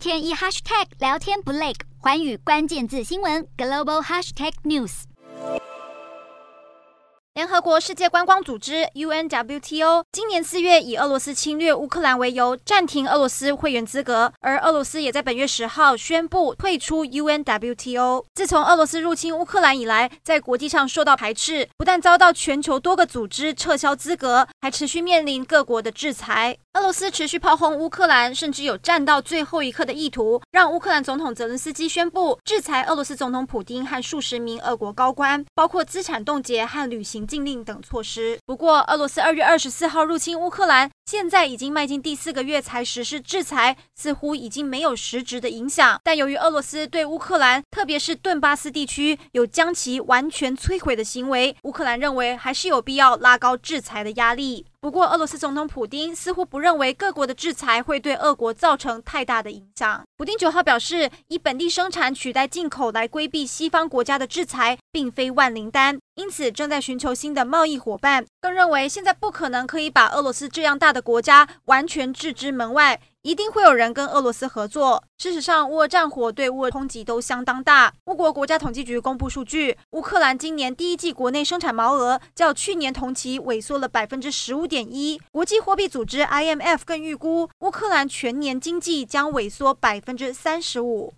天一 hashtag 聊天不累，寰宇关键字新闻 global hashtag news。联合国世界观光组织 UNWTO 今年四月以俄罗斯侵略乌克兰为由，暂停俄罗斯会员资格，而俄罗斯也在本月十号宣布退出 UNWTO。自从俄罗斯入侵乌克兰以来，在国际上受到排斥，不但遭到全球多个组织撤销资格，还持续面临各国的制裁。俄罗斯持续炮轰乌克兰，甚至有战到最后一刻的意图，让乌克兰总统泽伦斯基宣布制裁俄罗斯总统普丁和数十名俄国高官，包括资产冻结和旅行禁令等措施。不过，俄罗斯二月二十四号入侵乌克兰，现在已经迈进第四个月才实施制裁，似乎已经没有实质的影响。但由于俄罗斯对乌克兰，特别是顿巴斯地区有将其完全摧毁的行为，乌克兰认为还是有必要拉高制裁的压力。不过，俄罗斯总统普京似乎不认为各国的制裁会对俄国造成太大的影响。普京九号表示，以本地生产取代进口来规避西方国家的制裁，并非万灵丹，因此正在寻求新的贸易伙伴。更认为，现在不可能可以把俄罗斯这样大的国家完全置之门外。一定会有人跟俄罗斯合作。事实上，乌俄战火对乌俄冲击都相当大。乌国国家统计局公布数据，乌克兰今年第一季国内生产毛额较去年同期萎缩了百分之十五点一。国际货币组织 IMF 更预估，乌克兰全年经济将萎缩百分之三十五。